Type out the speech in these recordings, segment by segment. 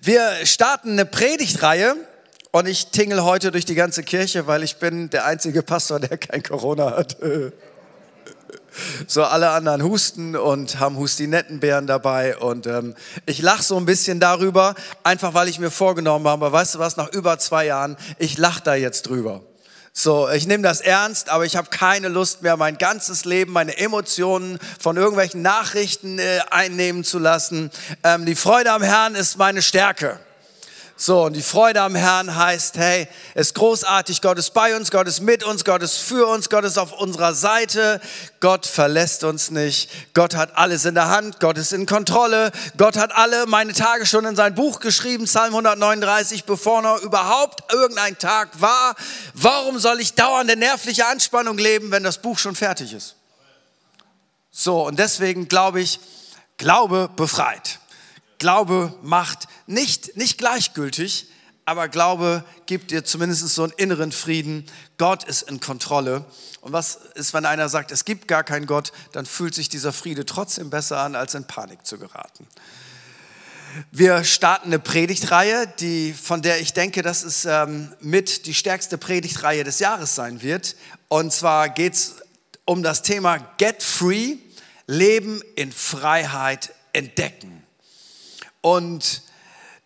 Wir starten eine Predigtreihe und ich tingel heute durch die ganze Kirche, weil ich bin der einzige Pastor, der kein Corona hat. So, alle anderen husten und haben Hustinettenbeeren dabei. Und ähm, ich lache so ein bisschen darüber, einfach weil ich mir vorgenommen habe, weißt du was, nach über zwei Jahren, ich lache da jetzt drüber. So, ich nehme das ernst, aber ich habe keine Lust mehr, mein ganzes Leben, meine Emotionen von irgendwelchen Nachrichten äh, einnehmen zu lassen. Ähm, die Freude am Herrn ist meine Stärke. So, und die Freude am Herrn heißt, hey, es ist großartig, Gott ist bei uns, Gott ist mit uns, Gott ist für uns, Gott ist auf unserer Seite, Gott verlässt uns nicht, Gott hat alles in der Hand, Gott ist in Kontrolle, Gott hat alle meine Tage schon in sein Buch geschrieben, Psalm 139, bevor noch überhaupt irgendein Tag war. Warum soll ich dauernde nervliche Anspannung leben, wenn das Buch schon fertig ist? So, und deswegen glaube ich, Glaube befreit. Glaube macht nicht, nicht gleichgültig, aber Glaube gibt dir zumindest so einen inneren Frieden. Gott ist in Kontrolle. Und was ist, wenn einer sagt, es gibt gar keinen Gott, dann fühlt sich dieser Friede trotzdem besser an, als in Panik zu geraten. Wir starten eine Predigtreihe, die, von der ich denke, dass es ähm, mit die stärkste Predigtreihe des Jahres sein wird. Und zwar geht es um das Thema Get Free, Leben in Freiheit entdecken. Und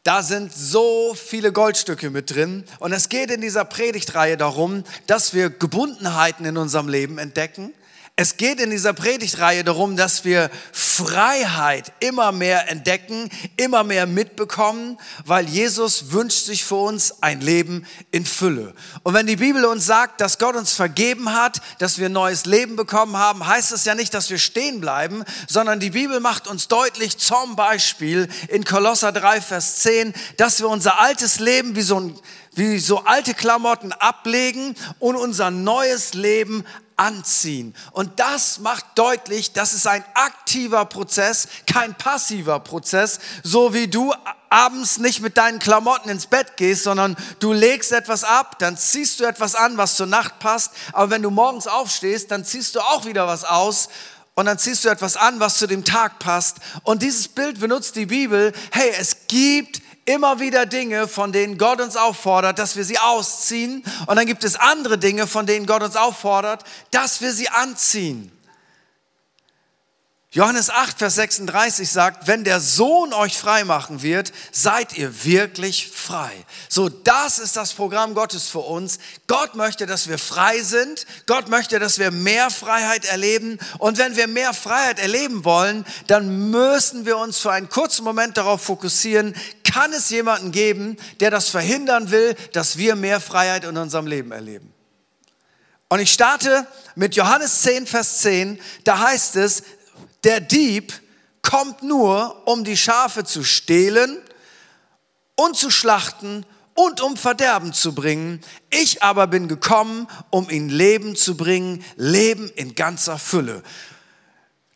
da sind so viele Goldstücke mit drin. Und es geht in dieser Predigtreihe darum, dass wir Gebundenheiten in unserem Leben entdecken, es geht in dieser Predigtreihe darum, dass wir Freiheit immer mehr entdecken, immer mehr mitbekommen, weil Jesus wünscht sich für uns ein Leben in Fülle. Und wenn die Bibel uns sagt, dass Gott uns vergeben hat, dass wir ein neues Leben bekommen haben, heißt es ja nicht, dass wir stehen bleiben, sondern die Bibel macht uns deutlich zum Beispiel in Kolosser 3, Vers 10, dass wir unser altes Leben wie so ein wie so alte Klamotten ablegen und unser neues Leben anziehen. Und das macht deutlich, das ist ein aktiver Prozess, kein passiver Prozess, so wie du abends nicht mit deinen Klamotten ins Bett gehst, sondern du legst etwas ab, dann ziehst du etwas an, was zur Nacht passt, aber wenn du morgens aufstehst, dann ziehst du auch wieder was aus und dann ziehst du etwas an, was zu dem Tag passt. Und dieses Bild benutzt die Bibel, hey, es gibt immer wieder Dinge, von denen Gott uns auffordert, dass wir sie ausziehen. Und dann gibt es andere Dinge, von denen Gott uns auffordert, dass wir sie anziehen. Johannes 8, Vers 36 sagt, wenn der Sohn euch frei machen wird, seid ihr wirklich frei. So, das ist das Programm Gottes für uns. Gott möchte, dass wir frei sind. Gott möchte, dass wir mehr Freiheit erleben. Und wenn wir mehr Freiheit erleben wollen, dann müssen wir uns für einen kurzen Moment darauf fokussieren, kann es jemanden geben, der das verhindern will, dass wir mehr Freiheit in unserem Leben erleben. Und ich starte mit Johannes 10, Vers 10. Da heißt es, der Dieb kommt nur, um die Schafe zu stehlen und zu schlachten und um Verderben zu bringen. Ich aber bin gekommen, um ihnen Leben zu bringen, Leben in ganzer Fülle.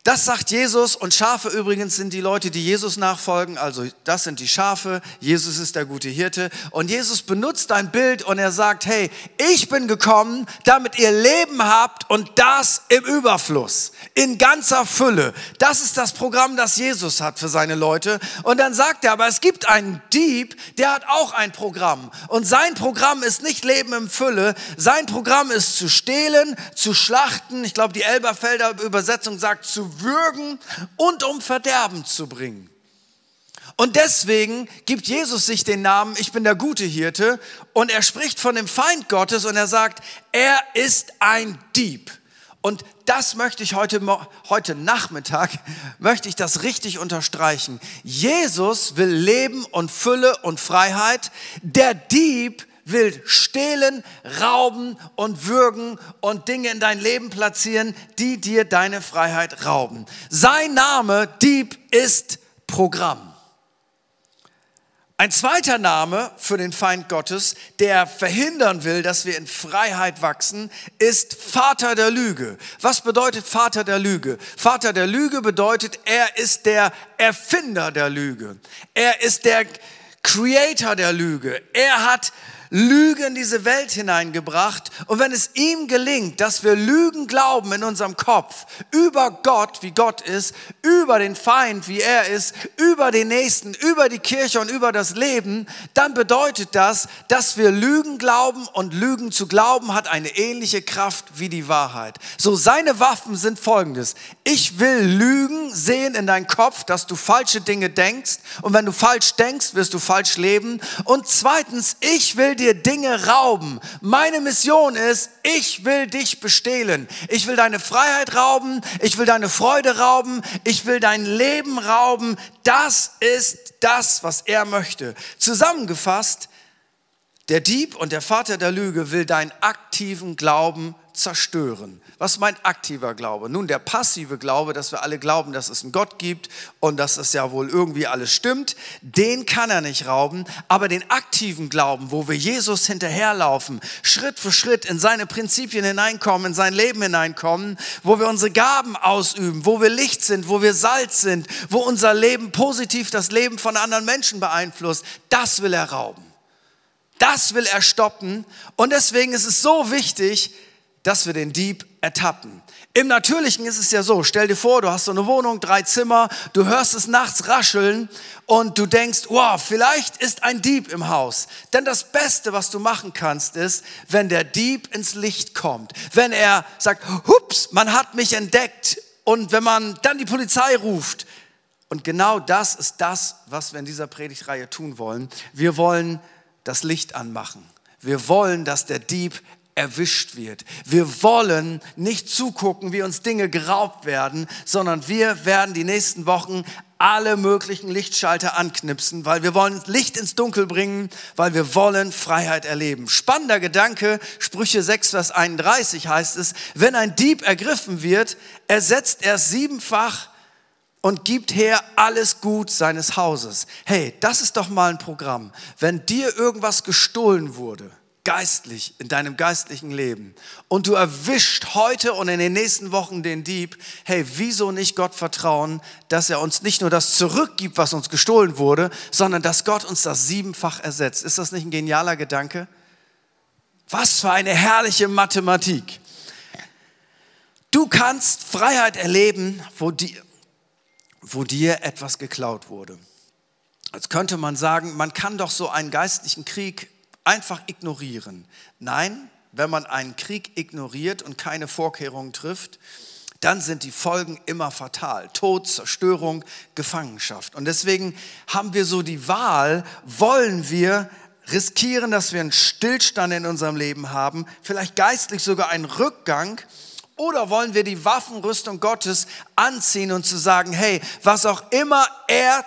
Das sagt Jesus und Schafe übrigens sind die Leute, die Jesus nachfolgen. Also das sind die Schafe. Jesus ist der gute Hirte. Und Jesus benutzt ein Bild und er sagt, hey, ich bin gekommen, damit ihr Leben habt und das im Überfluss, in ganzer Fülle. Das ist das Programm, das Jesus hat für seine Leute. Und dann sagt er, aber es gibt einen Dieb, der hat auch ein Programm. Und sein Programm ist nicht Leben im Fülle. Sein Programm ist zu stehlen, zu schlachten. Ich glaube, die Elberfelder Übersetzung sagt zu würgen und um Verderben zu bringen. Und deswegen gibt Jesus sich den Namen, ich bin der gute Hirte, und er spricht von dem Feind Gottes und er sagt, er ist ein Dieb. Und das möchte ich heute, heute Nachmittag, möchte ich das richtig unterstreichen. Jesus will Leben und Fülle und Freiheit. Der Dieb will stehlen, rauben und würgen und Dinge in dein Leben platzieren, die dir deine Freiheit rauben. Sein Name, Dieb, ist Programm. Ein zweiter Name für den Feind Gottes, der verhindern will, dass wir in Freiheit wachsen, ist Vater der Lüge. Was bedeutet Vater der Lüge? Vater der Lüge bedeutet, er ist der Erfinder der Lüge. Er ist der Creator der Lüge. Er hat Lüge in diese Welt hineingebracht. Und wenn es ihm gelingt, dass wir Lügen glauben in unserem Kopf über Gott, wie Gott ist, über den Feind, wie er ist, über den Nächsten, über die Kirche und über das Leben, dann bedeutet das, dass wir Lügen glauben und Lügen zu glauben hat eine ähnliche Kraft wie die Wahrheit. So seine Waffen sind folgendes. Ich will Lügen sehen in dein Kopf, dass du falsche Dinge denkst. Und wenn du falsch denkst, wirst du falsch leben. Und zweitens, ich will dir Dinge rauben. Meine Mission ist, ich will dich bestehlen. Ich will deine Freiheit rauben. Ich will deine Freude rauben. Ich will dein Leben rauben. Das ist das, was er möchte. Zusammengefasst, der Dieb und der Vater der Lüge will deinen aktiven Glauben zerstören. Was ist mein aktiver Glaube? Nun, der passive Glaube, dass wir alle glauben, dass es einen Gott gibt und dass das ja wohl irgendwie alles stimmt, den kann er nicht rauben. Aber den aktiven Glauben, wo wir Jesus hinterherlaufen, Schritt für Schritt in seine Prinzipien hineinkommen, in sein Leben hineinkommen, wo wir unsere Gaben ausüben, wo wir Licht sind, wo wir Salz sind, wo unser Leben positiv das Leben von anderen Menschen beeinflusst, das will er rauben. Das will er stoppen. Und deswegen ist es so wichtig, dass wir den Dieb ertappen. Im Natürlichen ist es ja so, stell dir vor, du hast so eine Wohnung, drei Zimmer, du hörst es nachts rascheln und du denkst, wow, vielleicht ist ein Dieb im Haus. Denn das Beste, was du machen kannst, ist, wenn der Dieb ins Licht kommt. Wenn er sagt, hups, man hat mich entdeckt. Und wenn man dann die Polizei ruft. Und genau das ist das, was wir in dieser Predigtreihe tun wollen. Wir wollen das Licht anmachen. Wir wollen, dass der Dieb erwischt wird. Wir wollen nicht zugucken, wie uns Dinge geraubt werden, sondern wir werden die nächsten Wochen alle möglichen Lichtschalter anknipsen, weil wir wollen Licht ins Dunkel bringen, weil wir wollen Freiheit erleben. Spannender Gedanke, Sprüche 6, Vers 31 heißt es, wenn ein Dieb ergriffen wird, ersetzt er siebenfach und gibt her alles Gut seines Hauses. Hey, das ist doch mal ein Programm. Wenn dir irgendwas gestohlen wurde, geistlich, in deinem geistlichen Leben und du erwischt heute und in den nächsten Wochen den Dieb, hey, wieso nicht Gott vertrauen, dass er uns nicht nur das zurückgibt, was uns gestohlen wurde, sondern dass Gott uns das siebenfach ersetzt. Ist das nicht ein genialer Gedanke? Was für eine herrliche Mathematik. Du kannst Freiheit erleben, wo, die, wo dir etwas geklaut wurde. Jetzt könnte man sagen, man kann doch so einen geistlichen Krieg einfach ignorieren. Nein, wenn man einen Krieg ignoriert und keine Vorkehrungen trifft, dann sind die Folgen immer fatal. Tod, Zerstörung, Gefangenschaft. Und deswegen haben wir so die Wahl, wollen wir riskieren, dass wir einen Stillstand in unserem Leben haben, vielleicht geistlich sogar einen Rückgang, oder wollen wir die Waffenrüstung Gottes anziehen und zu sagen, hey, was auch immer er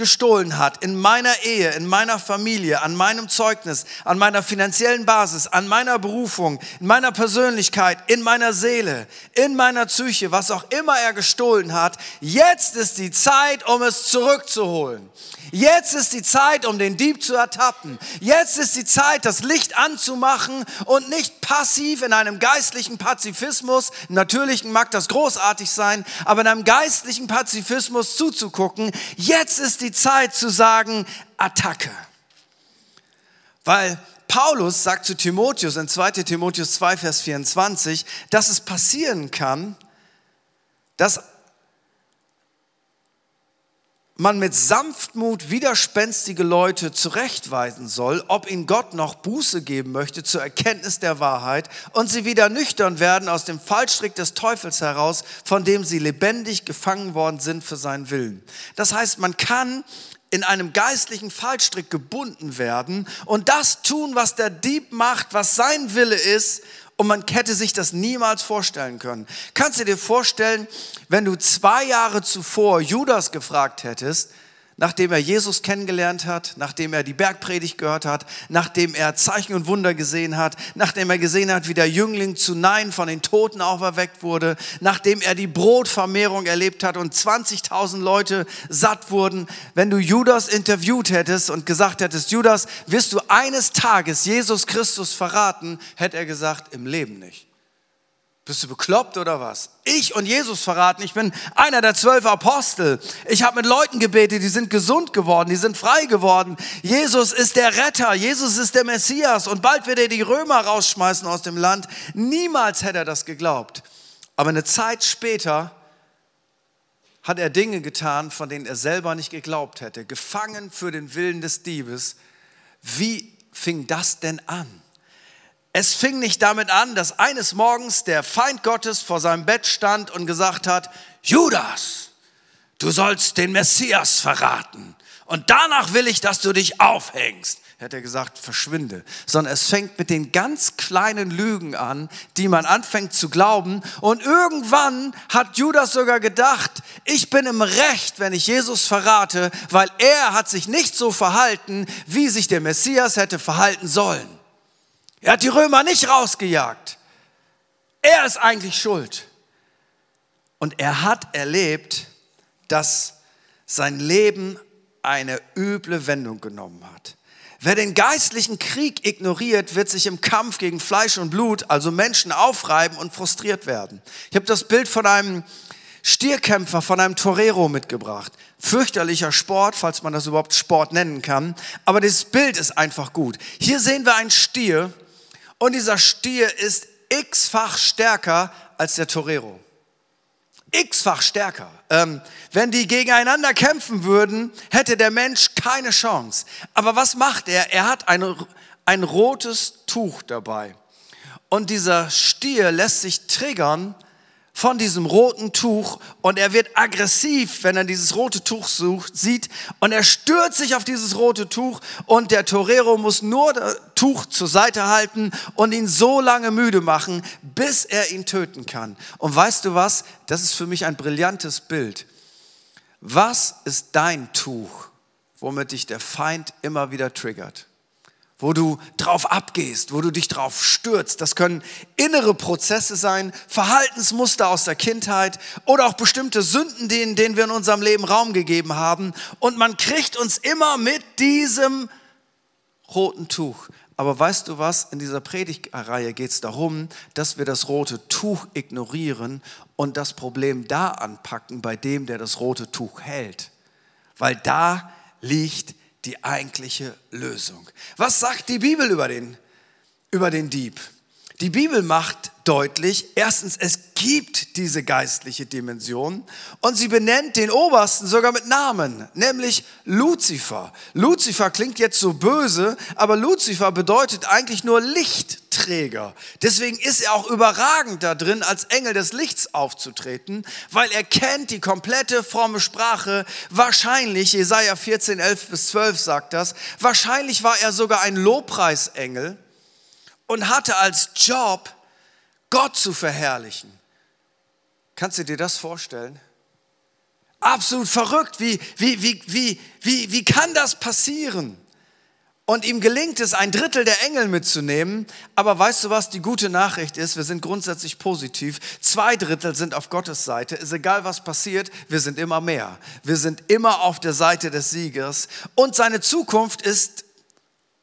gestohlen hat, in meiner Ehe, in meiner Familie, an meinem Zeugnis, an meiner finanziellen Basis, an meiner Berufung, in meiner Persönlichkeit, in meiner Seele, in meiner Psyche, was auch immer er gestohlen hat, jetzt ist die Zeit, um es zurückzuholen. Jetzt ist die Zeit, um den Dieb zu ertappen. Jetzt ist die Zeit, das Licht anzumachen und nicht passiv in einem geistlichen Pazifismus, natürlichen mag das großartig sein, aber in einem geistlichen Pazifismus zuzugucken. Jetzt ist die Zeit zu sagen, Attacke. Weil Paulus sagt zu Timotheus in 2 Timotheus 2, Vers 24, dass es passieren kann, dass man mit Sanftmut widerspenstige Leute zurechtweisen soll, ob ihnen Gott noch Buße geben möchte zur Erkenntnis der Wahrheit und sie wieder nüchtern werden aus dem Fallstrick des Teufels heraus, von dem sie lebendig gefangen worden sind für seinen Willen. Das heißt, man kann in einem geistlichen Fallstrick gebunden werden und das tun, was der Dieb macht, was sein Wille ist und man hätte sich das niemals vorstellen können. Kannst du dir vorstellen, wenn du zwei Jahre zuvor Judas gefragt hättest, nachdem er Jesus kennengelernt hat, nachdem er die Bergpredigt gehört hat, nachdem er Zeichen und Wunder gesehen hat, nachdem er gesehen hat, wie der Jüngling zu Nein von den Toten auferweckt wurde, nachdem er die Brotvermehrung erlebt hat und 20.000 Leute satt wurden. Wenn du Judas interviewt hättest und gesagt hättest, Judas, wirst du eines Tages Jesus Christus verraten, hätte er gesagt, im Leben nicht. Bist du bekloppt oder was? Ich und Jesus verraten, ich bin einer der zwölf Apostel. Ich habe mit Leuten gebetet, die sind gesund geworden, die sind frei geworden. Jesus ist der Retter, Jesus ist der Messias und bald wird er die Römer rausschmeißen aus dem Land. Niemals hätte er das geglaubt. Aber eine Zeit später hat er Dinge getan, von denen er selber nicht geglaubt hätte. Gefangen für den Willen des Diebes. Wie fing das denn an? Es fing nicht damit an, dass eines Morgens der Feind Gottes vor seinem Bett stand und gesagt hat, Judas, du sollst den Messias verraten und danach will ich, dass du dich aufhängst. Hätte er gesagt, verschwinde. Sondern es fängt mit den ganz kleinen Lügen an, die man anfängt zu glauben. Und irgendwann hat Judas sogar gedacht, ich bin im Recht, wenn ich Jesus verrate, weil er hat sich nicht so verhalten, wie sich der Messias hätte verhalten sollen. Er hat die Römer nicht rausgejagt. Er ist eigentlich schuld. Und er hat erlebt, dass sein Leben eine üble Wendung genommen hat. Wer den geistlichen Krieg ignoriert, wird sich im Kampf gegen Fleisch und Blut, also Menschen, aufreiben und frustriert werden. Ich habe das Bild von einem Stierkämpfer, von einem Torero mitgebracht. Fürchterlicher Sport, falls man das überhaupt Sport nennen kann. Aber das Bild ist einfach gut. Hier sehen wir einen Stier, und dieser Stier ist x-fach stärker als der Torero. X-fach stärker. Ähm, wenn die gegeneinander kämpfen würden, hätte der Mensch keine Chance. Aber was macht er? Er hat ein, ein rotes Tuch dabei. Und dieser Stier lässt sich triggern von diesem roten Tuch und er wird aggressiv, wenn er dieses rote Tuch sucht, sieht und er stürzt sich auf dieses rote Tuch und der Torero muss nur das Tuch zur Seite halten und ihn so lange müde machen, bis er ihn töten kann. Und weißt du was? Das ist für mich ein brillantes Bild. Was ist dein Tuch, womit dich der Feind immer wieder triggert? Wo du drauf abgehst, wo du dich drauf stürzt. Das können innere Prozesse sein, Verhaltensmuster aus der Kindheit oder auch bestimmte Sünden, denen, denen wir in unserem Leben Raum gegeben haben. Und man kriegt uns immer mit diesem roten Tuch. Aber weißt du was? In dieser Predigtreihe geht es darum, dass wir das rote Tuch ignorieren und das Problem da anpacken, bei dem, der das rote Tuch hält. Weil da liegt die eigentliche Lösung. Was sagt die Bibel über den, über den Dieb? Die Bibel macht deutlich, erstens, es gibt diese geistliche Dimension und sie benennt den Obersten sogar mit Namen, nämlich Luzifer. Luzifer klingt jetzt so böse, aber Luzifer bedeutet eigentlich nur Lichtträger. Deswegen ist er auch überragend da drin, als Engel des Lichts aufzutreten, weil er kennt die komplette fromme Sprache. Wahrscheinlich, Jesaja 14, 11 bis 12 sagt das, wahrscheinlich war er sogar ein Lobpreisengel und hatte als Job, Gott zu verherrlichen. Kannst du dir das vorstellen? Absolut verrückt. Wie, wie, wie, wie, wie, wie kann das passieren? Und ihm gelingt es, ein Drittel der Engel mitzunehmen. Aber weißt du was, die gute Nachricht ist, wir sind grundsätzlich positiv. Zwei Drittel sind auf Gottes Seite. Ist egal, was passiert, wir sind immer mehr. Wir sind immer auf der Seite des Siegers. Und seine Zukunft ist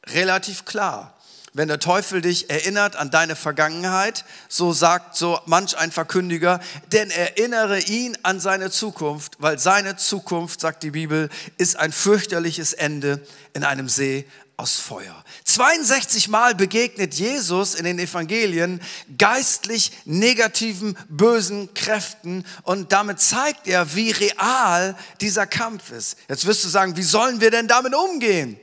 relativ klar. Wenn der Teufel dich erinnert an deine Vergangenheit, so sagt so manch ein Verkündiger, denn erinnere ihn an seine Zukunft, weil seine Zukunft, sagt die Bibel, ist ein fürchterliches Ende in einem See aus Feuer. 62 Mal begegnet Jesus in den Evangelien geistlich negativen, bösen Kräften und damit zeigt er, wie real dieser Kampf ist. Jetzt wirst du sagen, wie sollen wir denn damit umgehen?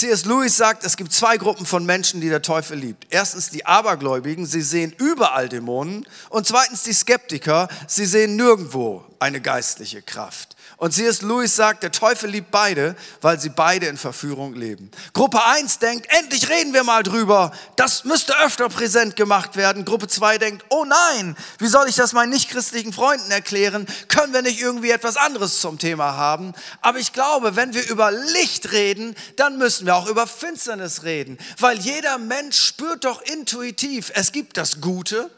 C.S. Lewis sagt, es gibt zwei Gruppen von Menschen, die der Teufel liebt. Erstens die Abergläubigen, sie sehen überall Dämonen. Und zweitens die Skeptiker, sie sehen nirgendwo eine geistliche Kraft. Und C.S. Lewis sagt, der Teufel liebt beide, weil sie beide in Verführung leben. Gruppe 1 denkt, endlich reden wir mal drüber. Das müsste öfter präsent gemacht werden. Gruppe 2 denkt, oh nein, wie soll ich das meinen nichtchristlichen Freunden erklären? Können wir nicht irgendwie etwas anderes zum Thema haben? Aber ich glaube, wenn wir über Licht reden, dann müssen wir auch über Finsternis reden. Weil jeder Mensch spürt doch intuitiv, es gibt das Gute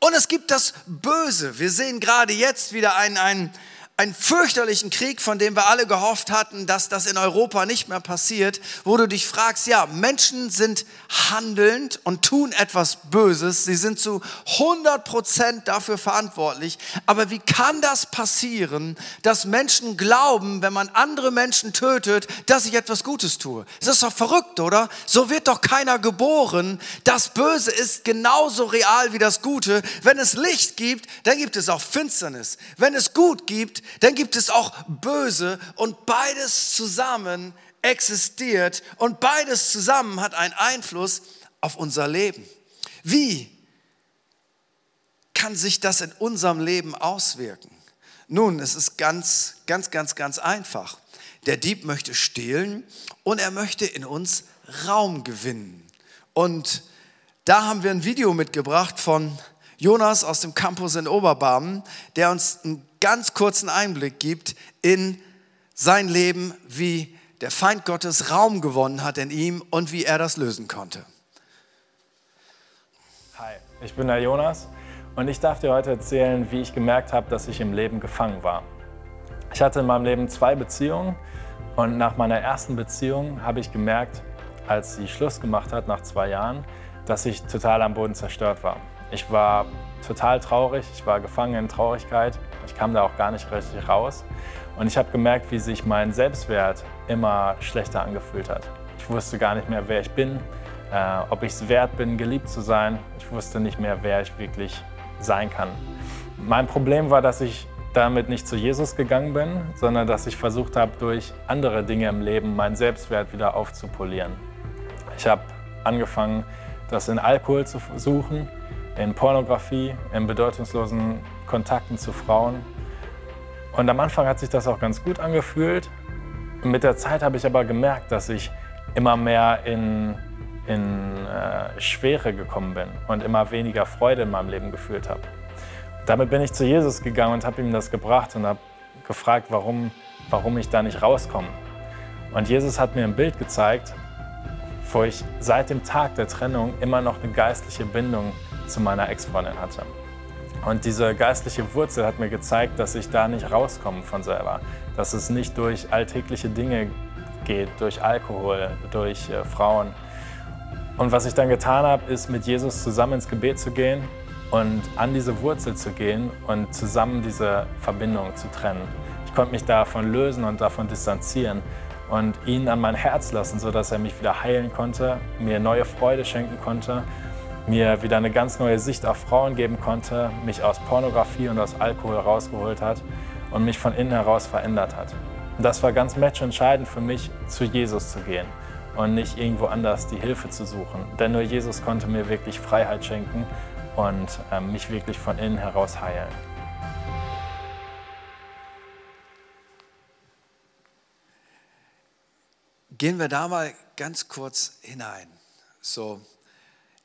und es gibt das Böse. Wir sehen gerade jetzt wieder einen, einen einen fürchterlichen Krieg, von dem wir alle gehofft hatten, dass das in Europa nicht mehr passiert, wo du dich fragst, ja, Menschen sind handelnd und tun etwas Böses, sie sind zu 100 Prozent dafür verantwortlich, aber wie kann das passieren, dass Menschen glauben, wenn man andere Menschen tötet, dass ich etwas Gutes tue? Das ist doch verrückt, oder? So wird doch keiner geboren. Das Böse ist genauso real wie das Gute. Wenn es Licht gibt, dann gibt es auch Finsternis. Wenn es gut gibt, dann gibt es auch Böse und beides zusammen existiert und beides zusammen hat einen Einfluss auf unser Leben. Wie kann sich das in unserem Leben auswirken? Nun, es ist ganz, ganz, ganz, ganz einfach. Der Dieb möchte stehlen und er möchte in uns Raum gewinnen. Und da haben wir ein Video mitgebracht von Jonas aus dem Campus in Oberbarmen, der uns einen ganz kurzen Einblick gibt in sein Leben, wie der Feind Gottes Raum gewonnen hat in ihm und wie er das lösen konnte. Hi, ich bin der Jonas und ich darf dir heute erzählen, wie ich gemerkt habe, dass ich im Leben gefangen war. Ich hatte in meinem Leben zwei Beziehungen und nach meiner ersten Beziehung habe ich gemerkt, als sie Schluss gemacht hat nach zwei Jahren, dass ich total am Boden zerstört war. Ich war total traurig, ich war gefangen in Traurigkeit, ich kam da auch gar nicht richtig raus. Und ich habe gemerkt, wie sich mein Selbstwert immer schlechter angefühlt hat. Ich wusste gar nicht mehr, wer ich bin, äh, ob ich es wert bin, geliebt zu sein. Ich wusste nicht mehr, wer ich wirklich sein kann. Mein Problem war, dass ich damit nicht zu Jesus gegangen bin, sondern dass ich versucht habe, durch andere Dinge im Leben meinen Selbstwert wieder aufzupolieren. Ich habe angefangen, das in Alkohol zu suchen, in Pornografie, in bedeutungslosen Kontakten zu Frauen. Und am Anfang hat sich das auch ganz gut angefühlt. Mit der Zeit habe ich aber gemerkt, dass ich immer mehr in, in äh, Schwere gekommen bin und immer weniger Freude in meinem Leben gefühlt habe. Damit bin ich zu Jesus gegangen und habe ihm das gebracht und habe gefragt, warum, warum ich da nicht rauskomme. Und Jesus hat mir ein Bild gezeigt, wo ich seit dem Tag der Trennung immer noch eine geistliche Bindung zu meiner Ex-Freundin hatte. Und diese geistliche Wurzel hat mir gezeigt, dass ich da nicht rauskomme von selber, dass es nicht durch alltägliche Dinge geht, durch Alkohol, durch äh, Frauen. Und was ich dann getan habe, ist mit Jesus zusammen ins Gebet zu gehen und an diese Wurzel zu gehen und zusammen diese Verbindung zu trennen. Ich konnte mich davon lösen und davon distanzieren und ihn an mein Herz lassen, sodass er mich wieder heilen konnte, mir neue Freude schenken konnte mir wieder eine ganz neue Sicht auf Frauen geben konnte, mich aus Pornografie und aus Alkohol rausgeholt hat und mich von innen heraus verändert hat. Und das war ganz matchentscheidend für mich, zu Jesus zu gehen und nicht irgendwo anders die Hilfe zu suchen. Denn nur Jesus konnte mir wirklich Freiheit schenken und äh, mich wirklich von innen heraus heilen. Gehen wir da mal ganz kurz hinein. So,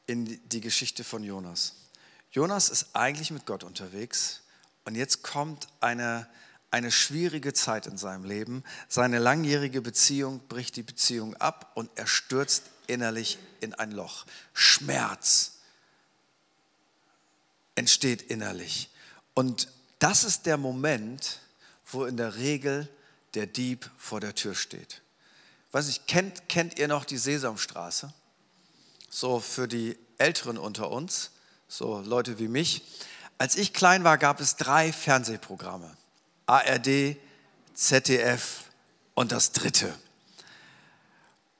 in die Geschichte von Jonas. Jonas ist eigentlich mit Gott unterwegs und jetzt kommt eine, eine schwierige Zeit in seinem Leben. Seine langjährige Beziehung bricht die Beziehung ab und er stürzt innerlich in ein Loch. Schmerz entsteht innerlich. Und das ist der Moment, wo in der Regel der Dieb vor der Tür steht. Weiß ich, kennt, kennt ihr noch die Sesamstraße? So für die Älteren unter uns, so Leute wie mich. Als ich klein war, gab es drei Fernsehprogramme. ARD, ZDF und das dritte.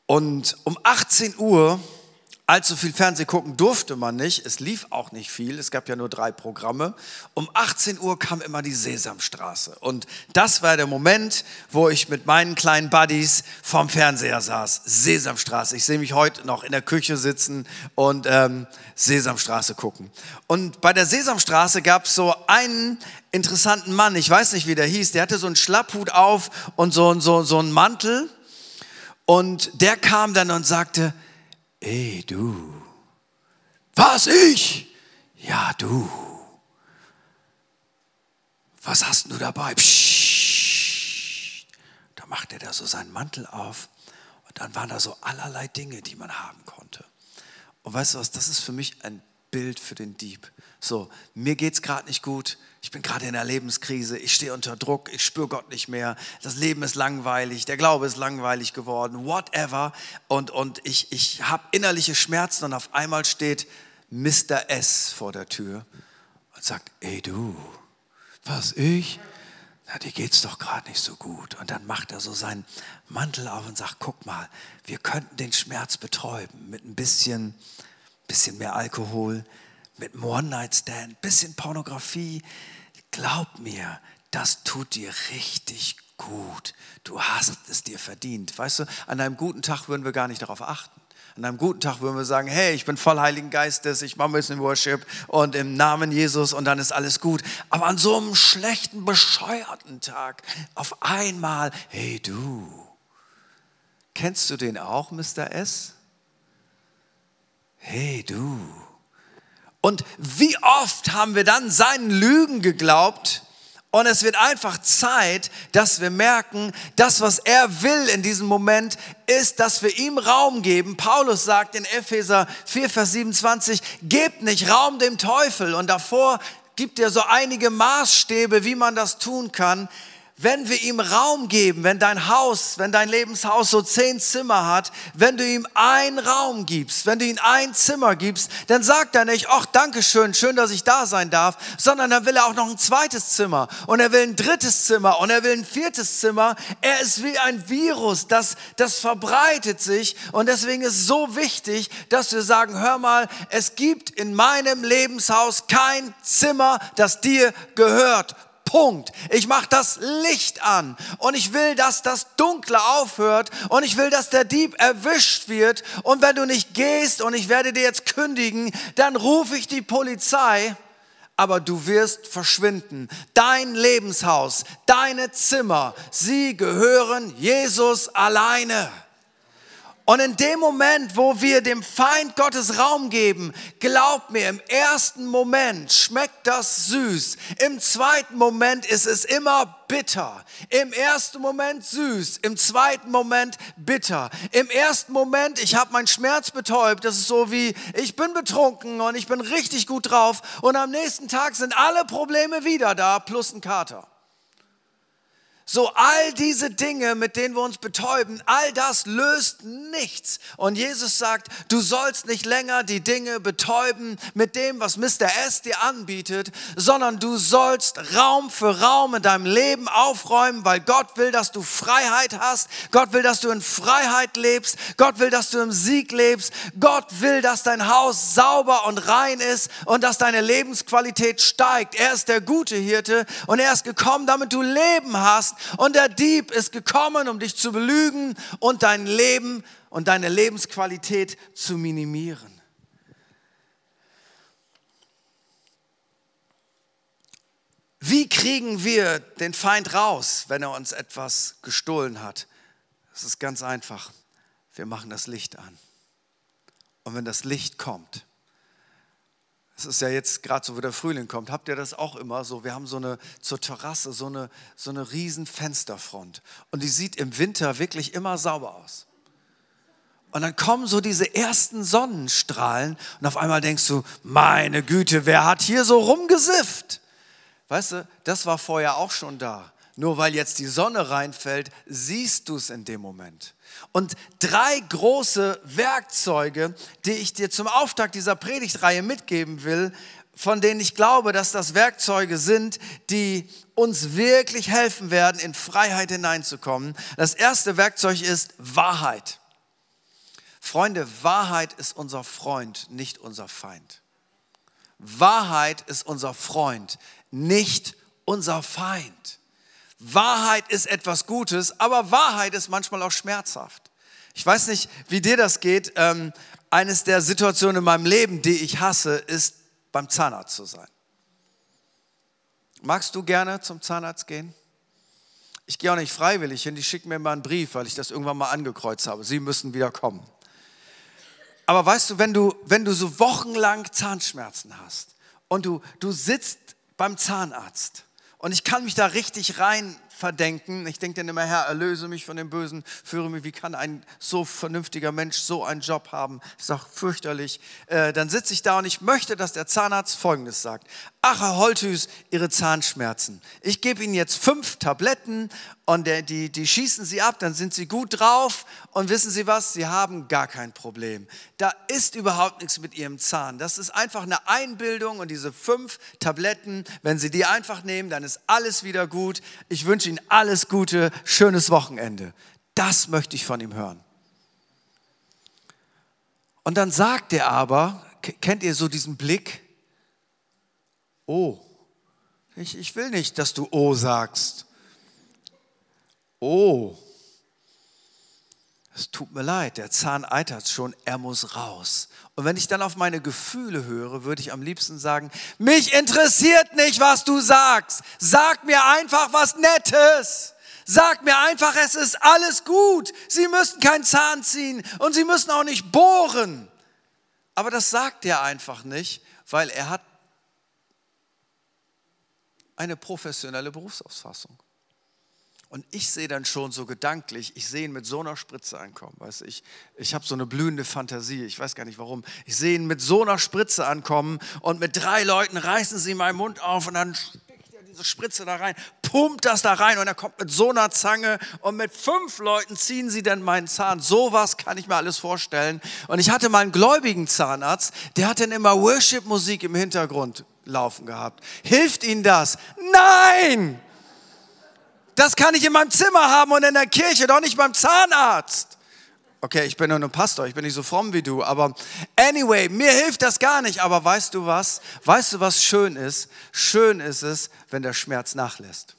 Und um 18 Uhr allzu viel Fernsehen gucken durfte man nicht. Es lief auch nicht viel. Es gab ja nur drei Programme. Um 18 Uhr kam immer die Sesamstraße. Und das war der Moment, wo ich mit meinen kleinen Buddies vorm Fernseher saß. Sesamstraße. Ich sehe mich heute noch in der Küche sitzen und ähm, Sesamstraße gucken. Und bei der Sesamstraße gab es so einen interessanten Mann. Ich weiß nicht, wie der hieß. Der hatte so einen Schlapphut auf und so, so, so einen Mantel. Und der kam dann und sagte, Ey, du. Was ich? Ja, du. Was hast du dabei? Psst. Da macht er da so seinen Mantel auf und dann waren da so allerlei Dinge, die man haben konnte. Und weißt du was, das ist für mich ein Bild für den Dieb. So, mir geht's gerade nicht gut. Ich bin gerade in einer Lebenskrise. Ich stehe unter Druck. Ich spüre Gott nicht mehr. Das Leben ist langweilig. Der Glaube ist langweilig geworden. Whatever. Und, und ich, ich habe innerliche Schmerzen und auf einmal steht Mr. S vor der Tür und sagt, ey du, was ich? Na, dir geht's doch gerade nicht so gut. Und dann macht er so seinen Mantel auf und sagt, guck mal, wir könnten den Schmerz betäuben mit ein bisschen, bisschen mehr Alkohol, mit One-Night-Stand, bisschen Pornografie. Glaub mir, das tut dir richtig gut. Du hast es dir verdient. Weißt du, an einem guten Tag würden wir gar nicht darauf achten. An einem guten Tag würden wir sagen, hey, ich bin voll Heiligen Geistes, ich mache ein bisschen Worship und im Namen Jesus und dann ist alles gut. Aber an so einem schlechten, bescheuerten Tag auf einmal, hey du, kennst du den auch, Mr. S? Hey du. Und wie oft haben wir dann seinen Lügen geglaubt? Und es wird einfach Zeit, dass wir merken, das, was er will in diesem Moment, ist, dass wir ihm Raum geben. Paulus sagt in Epheser 4, Vers 27, gebt nicht Raum dem Teufel. Und davor gibt er so einige Maßstäbe, wie man das tun kann wenn wir ihm Raum geben, wenn dein Haus, wenn dein Lebenshaus so zehn Zimmer hat, wenn du ihm einen Raum gibst, wenn du ihm ein Zimmer gibst, dann sagt er nicht, ach, danke schön, schön, dass ich da sein darf, sondern dann will er auch noch ein zweites Zimmer und er will ein drittes Zimmer und er will ein viertes Zimmer. Er ist wie ein Virus, das, das verbreitet sich und deswegen ist es so wichtig, dass wir sagen, hör mal, es gibt in meinem Lebenshaus kein Zimmer, das dir gehört. Punkt. Ich mache das Licht an und ich will, dass das Dunkle aufhört und ich will, dass der Dieb erwischt wird. Und wenn du nicht gehst und ich werde dir jetzt kündigen, dann rufe ich die Polizei aber du wirst verschwinden. Dein Lebenshaus, deine Zimmer, sie gehören Jesus alleine. Und in dem Moment, wo wir dem Feind Gottes Raum geben, glaub mir, im ersten Moment schmeckt das süß. Im zweiten Moment ist es immer bitter. Im ersten Moment süß, im zweiten Moment bitter. Im ersten Moment, ich habe meinen Schmerz betäubt, das ist so wie, ich bin betrunken und ich bin richtig gut drauf und am nächsten Tag sind alle Probleme wieder da, plus ein Kater. So all diese Dinge, mit denen wir uns betäuben, all das löst nichts. Und Jesus sagt, du sollst nicht länger die Dinge betäuben mit dem, was Mr. S dir anbietet, sondern du sollst Raum für Raum in deinem Leben aufräumen, weil Gott will, dass du Freiheit hast. Gott will, dass du in Freiheit lebst. Gott will, dass du im Sieg lebst. Gott will, dass dein Haus sauber und rein ist und dass deine Lebensqualität steigt. Er ist der gute Hirte und er ist gekommen, damit du Leben hast und der Dieb ist gekommen, um dich zu belügen und dein Leben und deine Lebensqualität zu minimieren. Wie kriegen wir den Feind raus, wenn er uns etwas gestohlen hat? Es ist ganz einfach. Wir machen das Licht an. Und wenn das Licht kommt, es ist ja jetzt gerade so, wo der Frühling kommt. Habt ihr das auch immer so? Wir haben so eine zur Terrasse so eine so eine riesen Fensterfront und die sieht im Winter wirklich immer sauber aus. Und dann kommen so diese ersten Sonnenstrahlen und auf einmal denkst du, meine Güte, wer hat hier so rumgesifft? Weißt du, das war vorher auch schon da. Nur weil jetzt die Sonne reinfällt, siehst du es in dem Moment. Und drei große Werkzeuge, die ich dir zum Auftakt dieser Predigtreihe mitgeben will, von denen ich glaube, dass das Werkzeuge sind, die uns wirklich helfen werden, in Freiheit hineinzukommen. Das erste Werkzeug ist Wahrheit. Freunde, Wahrheit ist unser Freund, nicht unser Feind. Wahrheit ist unser Freund, nicht unser Feind. Wahrheit ist etwas Gutes, aber Wahrheit ist manchmal auch schmerzhaft. Ich weiß nicht, wie dir das geht. Ähm, eines der Situationen in meinem Leben, die ich hasse, ist beim Zahnarzt zu sein. Magst du gerne zum Zahnarzt gehen? Ich gehe auch nicht freiwillig hin, die schicken mir mal einen Brief, weil ich das irgendwann mal angekreuzt habe. Sie müssen wieder kommen. Aber weißt du, wenn du, wenn du so wochenlang Zahnschmerzen hast und du, du sitzt beim Zahnarzt und ich kann mich da richtig rein verdenken. Ich denke dann immer, Herr, erlöse mich von dem Bösen, führe mich. Wie kann ein so vernünftiger Mensch so einen Job haben? Ist doch fürchterlich. Äh, dann sitze ich da und ich möchte, dass der Zahnarzt Folgendes sagt. Ach, Herr Holthüs, Ihre Zahnschmerzen. Ich gebe Ihnen jetzt fünf Tabletten und der, die, die schießen Sie ab, dann sind Sie gut drauf und wissen Sie was? Sie haben gar kein Problem. Da ist überhaupt nichts mit Ihrem Zahn. Das ist einfach eine Einbildung und diese fünf Tabletten, wenn Sie die einfach nehmen, dann ist alles wieder gut. Ich wünsche Ihnen alles Gute, schönes Wochenende. Das möchte ich von ihm hören. Und dann sagt er aber, kennt ihr so diesen Blick? Oh, ich, ich will nicht, dass du Oh sagst. Oh, tut mir leid, der Zahn eitert schon, er muss raus. Und wenn ich dann auf meine Gefühle höre, würde ich am liebsten sagen, mich interessiert nicht, was du sagst. Sag mir einfach was Nettes. Sag mir einfach, es ist alles gut. Sie müssen keinen Zahn ziehen und sie müssen auch nicht bohren. Aber das sagt er einfach nicht, weil er hat eine professionelle Berufsausfassung. Und ich sehe dann schon so gedanklich, ich sehe ihn mit so einer Spritze ankommen. Weißt, ich ich habe so eine blühende Fantasie, ich weiß gar nicht warum. Ich sehe ihn mit so einer Spritze ankommen und mit drei Leuten reißen sie meinen Mund auf und dann sticht er diese Spritze da rein, pumpt das da rein und er kommt mit so einer Zange und mit fünf Leuten ziehen sie dann meinen Zahn. Sowas kann ich mir alles vorstellen. Und ich hatte mal einen gläubigen Zahnarzt, der hat dann immer Worship-Musik im Hintergrund laufen gehabt. Hilft Ihnen das? Nein! Das kann ich in meinem Zimmer haben und in der Kirche, doch nicht beim Zahnarzt. Okay, ich bin nur ein Pastor, ich bin nicht so fromm wie du, aber anyway, mir hilft das gar nicht. Aber weißt du was? Weißt du, was schön ist? Schön ist es, wenn der Schmerz nachlässt.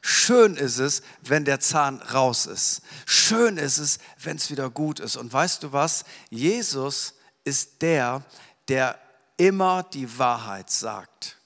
Schön ist es, wenn der Zahn raus ist. Schön ist es, wenn es wieder gut ist. Und weißt du was? Jesus ist der, der immer die Wahrheit sagt.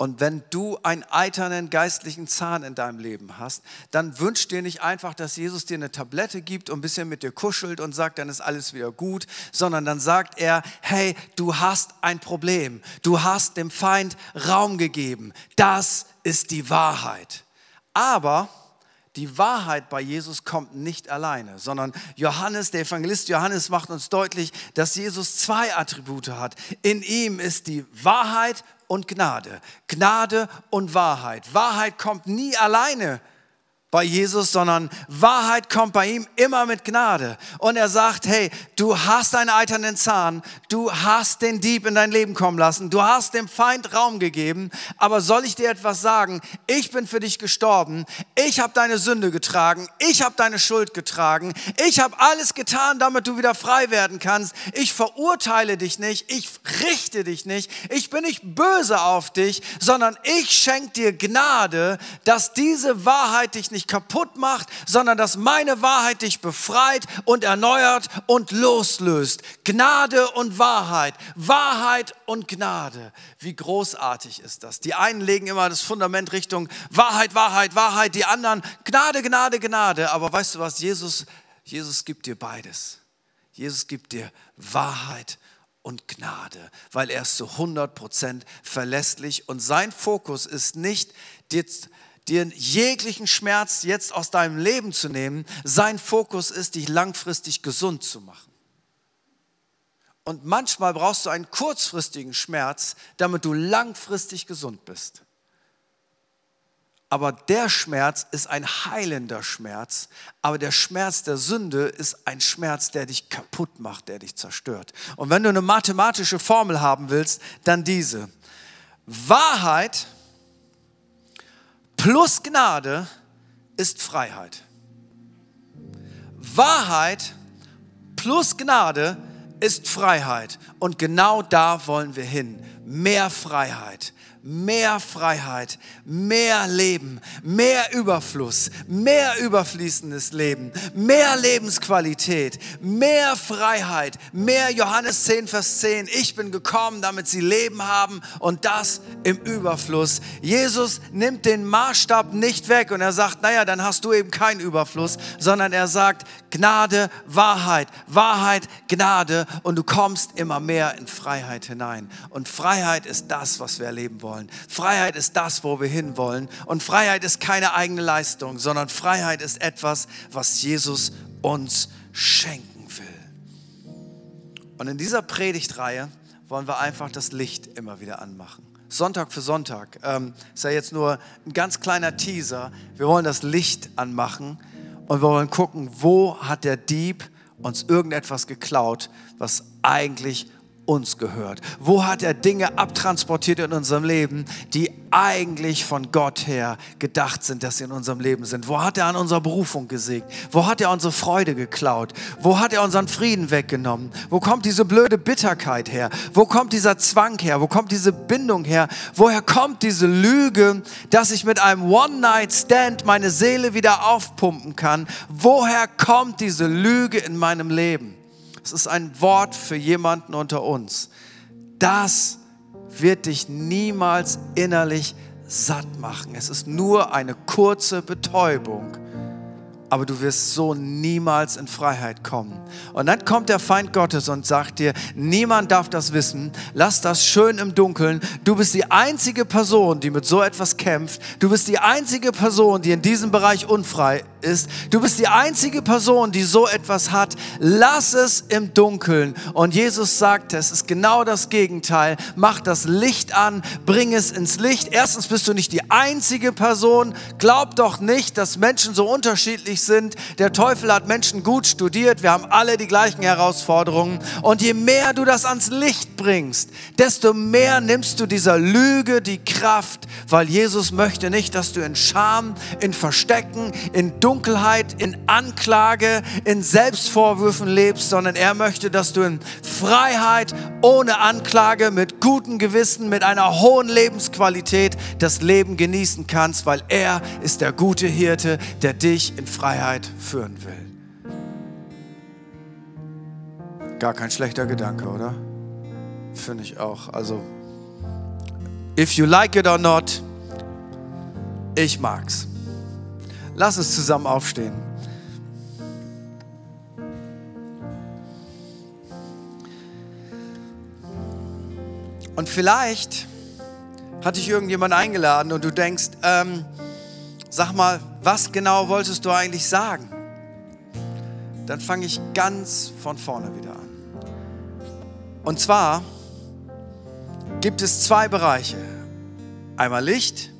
Und wenn du einen eiternen geistlichen Zahn in deinem Leben hast, dann wünscht dir nicht einfach, dass Jesus dir eine Tablette gibt und ein bisschen mit dir kuschelt und sagt, dann ist alles wieder gut, sondern dann sagt er, hey, du hast ein Problem. Du hast dem Feind Raum gegeben. Das ist die Wahrheit. Aber die Wahrheit bei Jesus kommt nicht alleine, sondern Johannes, der Evangelist Johannes macht uns deutlich, dass Jesus zwei Attribute hat. In ihm ist die Wahrheit und Gnade. Gnade und Wahrheit. Wahrheit kommt nie alleine bei Jesus, sondern Wahrheit kommt bei ihm immer mit Gnade. Und er sagt, hey, du hast einen eiternen Zahn, du hast den Dieb in dein Leben kommen lassen, du hast dem Feind Raum gegeben, aber soll ich dir etwas sagen? Ich bin für dich gestorben, ich habe deine Sünde getragen, ich habe deine Schuld getragen, ich habe alles getan, damit du wieder frei werden kannst. Ich verurteile dich nicht, ich richte dich nicht, ich bin nicht böse auf dich, sondern ich schenke dir Gnade, dass diese Wahrheit dich nicht nicht kaputt macht, sondern dass meine Wahrheit dich befreit und erneuert und loslöst. Gnade und Wahrheit, Wahrheit und Gnade. Wie großartig ist das? Die einen legen immer das Fundament Richtung Wahrheit, Wahrheit, Wahrheit, die anderen Gnade, Gnade, Gnade. Aber weißt du was? Jesus, Jesus gibt dir beides. Jesus gibt dir Wahrheit und Gnade, weil er ist zu 100% verlässlich und sein Fokus ist nicht, dir dir jeglichen Schmerz jetzt aus deinem Leben zu nehmen. Sein Fokus ist, dich langfristig gesund zu machen. Und manchmal brauchst du einen kurzfristigen Schmerz, damit du langfristig gesund bist. Aber der Schmerz ist ein heilender Schmerz. Aber der Schmerz der Sünde ist ein Schmerz, der dich kaputt macht, der dich zerstört. Und wenn du eine mathematische Formel haben willst, dann diese. Wahrheit plus Gnade ist Freiheit. Wahrheit plus Gnade ist Freiheit. Und genau da wollen wir hin. Mehr Freiheit mehr Freiheit, mehr Leben, mehr Überfluss, mehr überfließendes Leben, mehr Lebensqualität, mehr Freiheit, mehr Johannes 10, Vers 10. Ich bin gekommen, damit sie Leben haben und das im Überfluss. Jesus nimmt den Maßstab nicht weg und er sagt, naja, dann hast du eben keinen Überfluss, sondern er sagt, Gnade, Wahrheit, Wahrheit, Gnade und du kommst immer mehr in Freiheit hinein. Und Freiheit ist das, was wir erleben wollen. Freiheit ist das, wo wir hinwollen. Und Freiheit ist keine eigene Leistung, sondern Freiheit ist etwas, was Jesus uns schenken will. Und in dieser Predigtreihe wollen wir einfach das Licht immer wieder anmachen. Sonntag für Sonntag. Ähm, ist ja jetzt nur ein ganz kleiner Teaser. Wir wollen das Licht anmachen und wir wollen gucken, wo hat der Dieb uns irgendetwas geklaut, was eigentlich uns gehört? Wo hat er Dinge abtransportiert in unserem Leben, die eigentlich von Gott her gedacht sind, dass sie in unserem Leben sind? Wo hat er an unserer Berufung gesägt? Wo hat er unsere Freude geklaut? Wo hat er unseren Frieden weggenommen? Wo kommt diese blöde Bitterkeit her? Wo kommt dieser Zwang her? Wo kommt diese Bindung her? Woher kommt diese Lüge, dass ich mit einem One-Night-Stand meine Seele wieder aufpumpen kann? Woher kommt diese Lüge in meinem Leben? Es ist ein Wort für jemanden unter uns. Das wird dich niemals innerlich satt machen. Es ist nur eine kurze Betäubung aber du wirst so niemals in Freiheit kommen. Und dann kommt der Feind Gottes und sagt dir, niemand darf das wissen, lass das schön im Dunkeln. Du bist die einzige Person, die mit so etwas kämpft. Du bist die einzige Person, die in diesem Bereich unfrei ist. Du bist die einzige Person, die so etwas hat. Lass es im Dunkeln. Und Jesus sagt, es ist genau das Gegenteil. Mach das Licht an, bring es ins Licht. Erstens bist du nicht die einzige Person. Glaub doch nicht, dass Menschen so unterschiedlich sind. Der Teufel hat Menschen gut studiert. Wir haben alle die gleichen Herausforderungen. Und je mehr du das ans Licht bringst, desto mehr nimmst du dieser Lüge die Kraft, weil Jesus möchte nicht, dass du in Scham, in Verstecken, in Dunkelheit, in Anklage, in Selbstvorwürfen lebst, sondern er möchte, dass du in Freiheit, ohne Anklage, mit gutem Gewissen, mit einer hohen Lebensqualität das Leben genießen kannst, weil er ist der gute Hirte, der dich in Freiheit führen will. Gar kein schlechter Gedanke, oder? Finde ich auch. Also, if you like it or not, ich mag's. Lass uns zusammen aufstehen. Und vielleicht hat dich irgendjemand eingeladen und du denkst, ähm, sag mal, was genau wolltest du eigentlich sagen? Dann fange ich ganz von vorne wieder an. Und zwar gibt es zwei Bereiche. Einmal Licht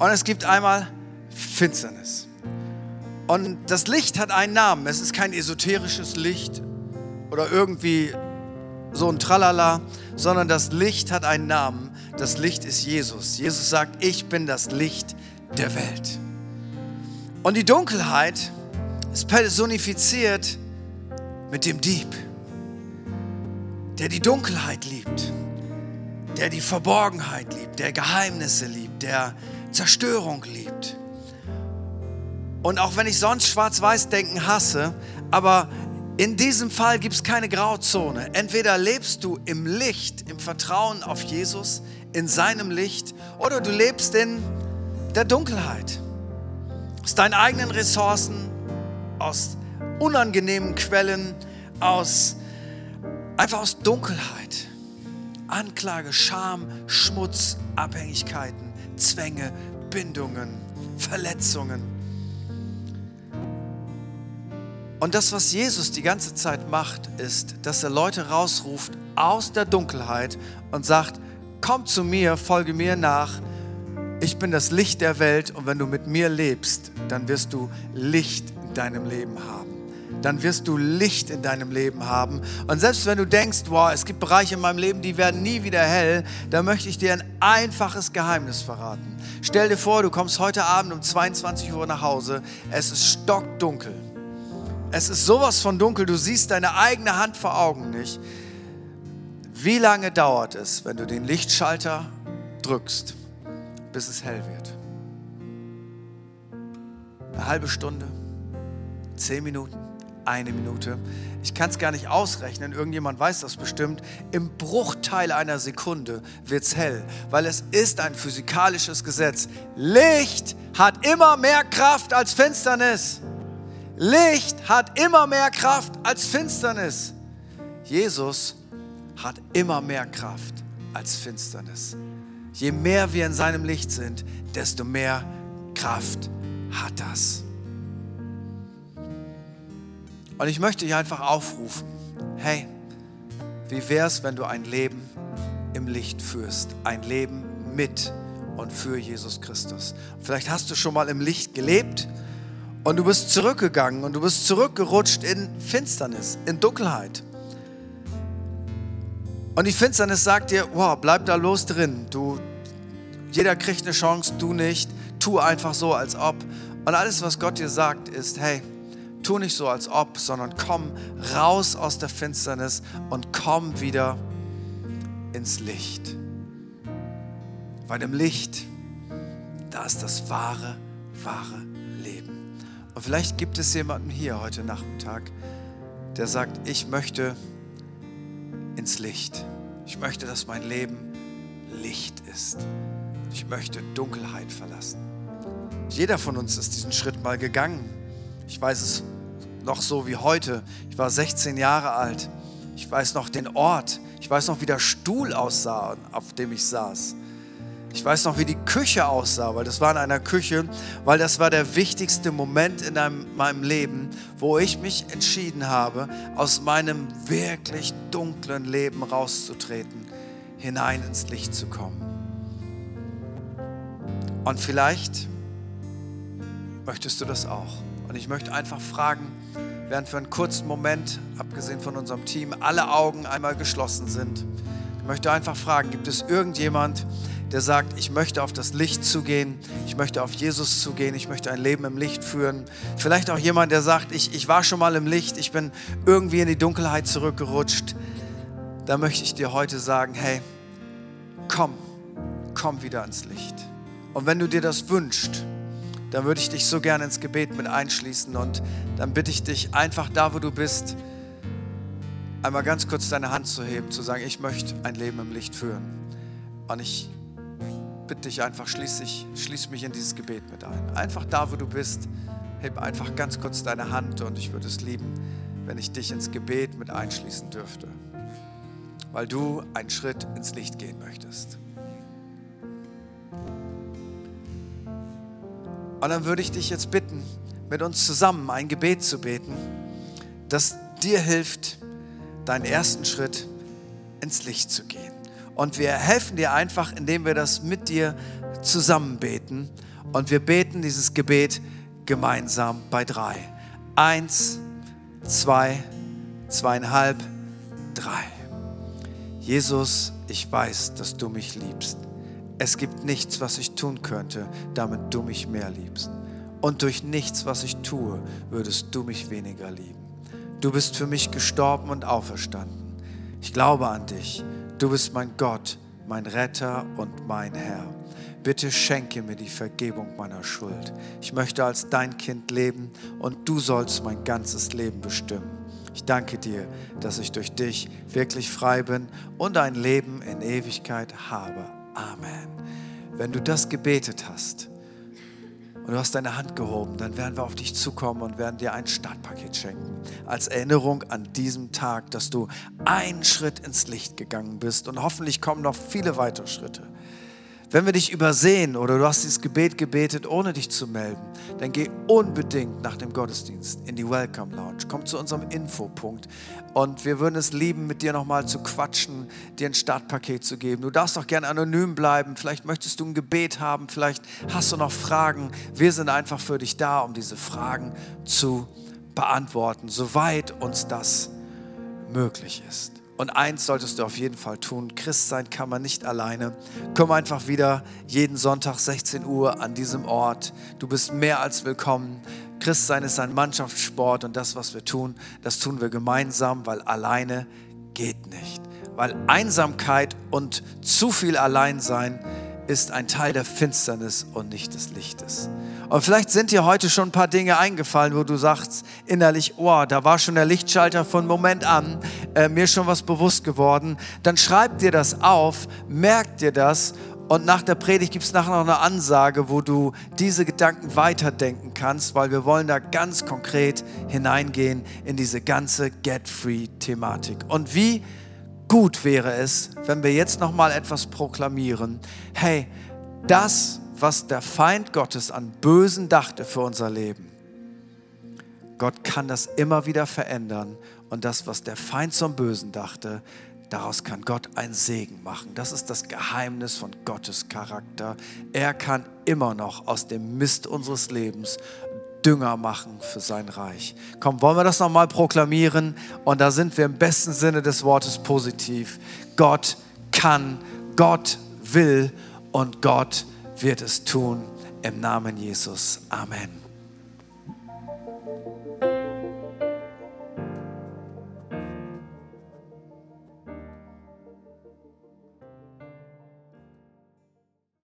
und es gibt einmal Finsternis. Und das Licht hat einen Namen. Es ist kein esoterisches Licht oder irgendwie so ein Tralala, sondern das Licht hat einen Namen. Das Licht ist Jesus. Jesus sagt, ich bin das Licht der Welt. Und die Dunkelheit ist personifiziert mit dem Dieb, der die Dunkelheit liebt, der die Verborgenheit liebt, der Geheimnisse liebt, der Zerstörung liebt. Und auch wenn ich sonst Schwarz-Weiß-Denken hasse, aber in diesem Fall gibt es keine Grauzone. Entweder lebst du im Licht, im Vertrauen auf Jesus, in seinem Licht, oder du lebst in der Dunkelheit aus deinen eigenen Ressourcen, aus unangenehmen Quellen, aus einfach aus Dunkelheit. Anklage, Scham, Schmutz, Abhängigkeiten, Zwänge, Bindungen, Verletzungen. Und das, was Jesus die ganze Zeit macht, ist, dass er Leute rausruft aus der Dunkelheit und sagt, komm zu mir, folge mir nach, ich bin das Licht der Welt und wenn du mit mir lebst, dann wirst du Licht in deinem Leben haben. Dann wirst du Licht in deinem Leben haben. Und selbst wenn du denkst, wow, es gibt Bereiche in meinem Leben, die werden nie wieder hell, dann möchte ich dir ein einfaches Geheimnis verraten. Stell dir vor, du kommst heute Abend um 22 Uhr nach Hause. Es ist stockdunkel. Es ist sowas von dunkel, du siehst deine eigene Hand vor Augen nicht. Wie lange dauert es, wenn du den Lichtschalter drückst? bis es hell wird. Eine halbe Stunde, zehn Minuten, eine Minute. Ich kann es gar nicht ausrechnen, irgendjemand weiß das bestimmt. Im Bruchteil einer Sekunde wird es hell, weil es ist ein physikalisches Gesetz. Licht hat immer mehr Kraft als Finsternis. Licht hat immer mehr Kraft als Finsternis. Jesus hat immer mehr Kraft als Finsternis. Je mehr wir in seinem Licht sind, desto mehr Kraft hat das. Und ich möchte dich einfach aufrufen, hey, wie wäre es, wenn du ein Leben im Licht führst, ein Leben mit und für Jesus Christus. Vielleicht hast du schon mal im Licht gelebt und du bist zurückgegangen und du bist zurückgerutscht in Finsternis, in Dunkelheit. Und die Finsternis sagt dir, wow, bleib da los drin. Du, jeder kriegt eine Chance, du nicht. Tu einfach so, als ob. Und alles, was Gott dir sagt, ist, hey, tu nicht so, als ob, sondern komm raus aus der Finsternis und komm wieder ins Licht. Weil im Licht, da ist das wahre, wahre Leben. Und vielleicht gibt es jemanden hier heute Nachmittag, der sagt, ich möchte ins Licht. Ich möchte, dass mein Leben Licht ist. Ich möchte Dunkelheit verlassen. Jeder von uns ist diesen Schritt mal gegangen. Ich weiß es noch so wie heute. Ich war 16 Jahre alt. Ich weiß noch den Ort. Ich weiß noch, wie der Stuhl aussah, auf dem ich saß. Ich weiß noch, wie die Küche aussah, weil das war in einer Küche, weil das war der wichtigste Moment in meinem Leben, wo ich mich entschieden habe, aus meinem wirklich dunklen Leben rauszutreten, hinein ins Licht zu kommen. Und vielleicht möchtest du das auch. Und ich möchte einfach fragen, während für einen kurzen Moment, abgesehen von unserem Team, alle Augen einmal geschlossen sind. Ich möchte einfach fragen, gibt es irgendjemand, der sagt, ich möchte auf das Licht zugehen, ich möchte auf Jesus zugehen, ich möchte ein Leben im Licht führen. Vielleicht auch jemand, der sagt, ich, ich war schon mal im Licht, ich bin irgendwie in die Dunkelheit zurückgerutscht. Da möchte ich dir heute sagen, hey, komm, komm wieder ins Licht. Und wenn du dir das wünschst, dann würde ich dich so gerne ins Gebet mit einschließen und dann bitte ich dich einfach da, wo du bist, einmal ganz kurz deine Hand zu heben, zu sagen, ich möchte ein Leben im Licht führen. Und ich bitte dich einfach, schließ, dich, schließ mich in dieses Gebet mit ein. Einfach da, wo du bist, heb einfach ganz kurz deine Hand und ich würde es lieben, wenn ich dich ins Gebet mit einschließen dürfte, weil du einen Schritt ins Licht gehen möchtest. Und dann würde ich dich jetzt bitten, mit uns zusammen ein Gebet zu beten, das dir hilft, deinen ersten Schritt ins Licht zu gehen. Und wir helfen dir einfach, indem wir das mit dir zusammen beten. Und wir beten dieses Gebet gemeinsam bei drei. Eins, zwei, zweieinhalb, drei. Jesus, ich weiß, dass du mich liebst. Es gibt nichts, was ich tun könnte, damit du mich mehr liebst. Und durch nichts, was ich tue, würdest du mich weniger lieben. Du bist für mich gestorben und auferstanden. Ich glaube an dich Du bist mein Gott, mein Retter und mein Herr. Bitte schenke mir die Vergebung meiner Schuld. Ich möchte als dein Kind leben und du sollst mein ganzes Leben bestimmen. Ich danke dir, dass ich durch dich wirklich frei bin und ein Leben in Ewigkeit habe. Amen. Wenn du das gebetet hast, und du hast deine Hand gehoben, dann werden wir auf dich zukommen und werden dir ein Startpaket schenken. Als Erinnerung an diesem Tag, dass du einen Schritt ins Licht gegangen bist und hoffentlich kommen noch viele weitere Schritte. Wenn wir dich übersehen oder du hast dieses Gebet gebetet, ohne dich zu melden, dann geh unbedingt nach dem Gottesdienst in die Welcome Lounge. Komm zu unserem Infopunkt und wir würden es lieben, mit dir nochmal zu quatschen, dir ein Startpaket zu geben. Du darfst auch gerne anonym bleiben. Vielleicht möchtest du ein Gebet haben, vielleicht hast du noch Fragen. Wir sind einfach für dich da, um diese Fragen zu beantworten, soweit uns das möglich ist. Und eins solltest du auf jeden Fall tun. Christ sein kann man nicht alleine. Komm einfach wieder jeden Sonntag 16 Uhr an diesem Ort. Du bist mehr als willkommen. Christ sein ist ein Mannschaftssport und das, was wir tun, das tun wir gemeinsam, weil alleine geht nicht. Weil Einsamkeit und zu viel Alleinsein ist ein Teil der Finsternis und nicht des Lichtes. Und vielleicht sind dir heute schon ein paar Dinge eingefallen, wo du sagst innerlich, oh, da war schon der Lichtschalter von Moment an, äh, mir schon was bewusst geworden. Dann schreib dir das auf, merk dir das Und nach der Predigt gibt es nachher noch eine Ansage, wo du diese Gedanken weiterdenken kannst, weil wir wollen da ganz konkret hineingehen in diese ganze Get-Free-Thematik. Und wie gut wäre es, wenn wir jetzt noch mal etwas proklamieren. Hey, das, was der Feind Gottes an Bösen dachte für unser Leben, Gott kann das immer wieder verändern. Und das, was der Feind zum Bösen dachte, Daraus kann Gott einen Segen machen. Das ist das Geheimnis von Gottes Charakter. Er kann immer noch aus dem Mist unseres Lebens Dünger machen für sein Reich. Komm, wollen wir das nochmal proklamieren? Und da sind wir im besten Sinne des Wortes positiv. Gott kann, Gott will und Gott wird es tun. Im Namen Jesus. Amen.